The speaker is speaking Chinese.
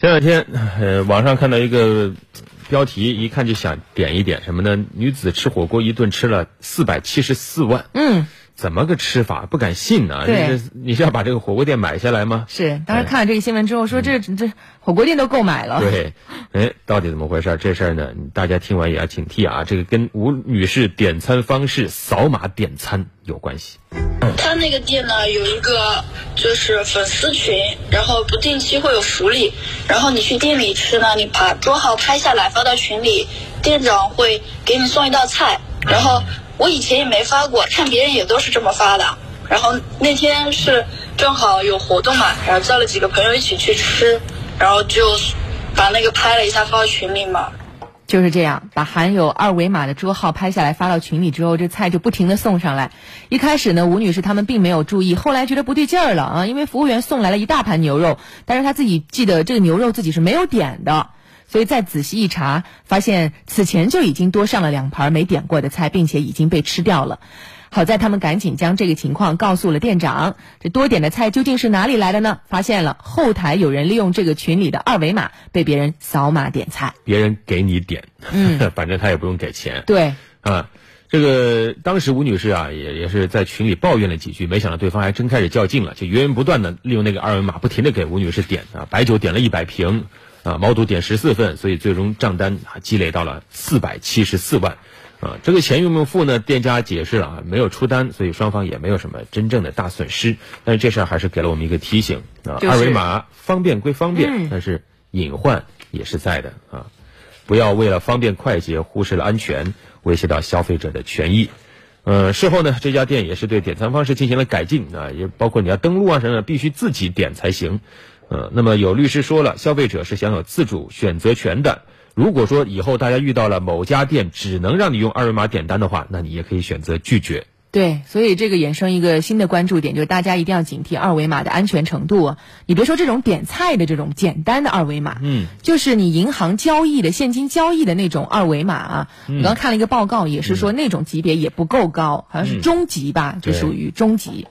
前两天，呃，网上看到一个标题，一看就想点一点什么呢？女子吃火锅一顿吃了四百七十四万，嗯，怎么个吃法？不敢信呢、对这是你是要把这个火锅店买下来吗？是。当时看了这个新闻之后，说这这火锅店都购买了。对，哎，到底怎么回事？这事儿呢，大家听完也要警惕啊！这个跟吴女士点餐方式扫码点餐有关系。他那个店呢有一个就是粉丝群，然后不定期会有福利，然后你去店里吃呢，你把桌号拍下来发到群里，店长会给你送一道菜。然后我以前也没发过，看别人也都是这么发的。然后那天是正好有活动嘛，然后叫了几个朋友一起去吃，然后就把那个拍了一下发到群里嘛。就是这样，把含有二维码的桌号拍下来发到群里之后，这菜就不停的送上来。一开始呢，吴女士他们并没有注意，后来觉得不对劲儿了啊，因为服务员送来了一大盘牛肉，但是她自己记得这个牛肉自己是没有点的，所以再仔细一查，发现此前就已经多上了两盘没点过的菜，并且已经被吃掉了。好在他们赶紧将这个情况告诉了店长。这多点的菜究竟是哪里来的呢？发现了后台有人利用这个群里的二维码被别人扫码点菜。别人给你点，嗯 反正他也不用给钱。对，啊，这个当时吴女士啊，也也是在群里抱怨了几句，没想到对方还真开始较劲了，就源源不断的利用那个二维码，不停的给吴女士点啊，白酒点了一百瓶，啊，毛肚点十四份，所以最终账单啊积累到了四百七十四万。啊，这个钱用不用付呢？店家解释了啊，没有出单，所以双方也没有什么真正的大损失。但是这事儿还是给了我们一个提醒啊，就是二维码方便归方便，嗯但是隐患也是在的啊。不要为了方便快捷忽视了安全，威胁到消费者的权益。呃，事后呢，这家店也是对点餐方式进行了改进啊，也包括你要登录啊什么的，必须自己点才行。呃，那么有律师说了，消费者是享有自主选择权的。如果说以后大家遇到了某家店只能让你用二维码点单的话，那你也可以选择拒绝。对，所以这个衍生一个新的关注点，就是大家一定要警惕二维码的安全程度啊。你别说这种点菜的这种简单的二维码，嗯，就是你银行交易的现金交易的那种二维码啊。我刚刚看了一个报告，也是说那种级别也不够高，好像是中级吧，这对属于中级。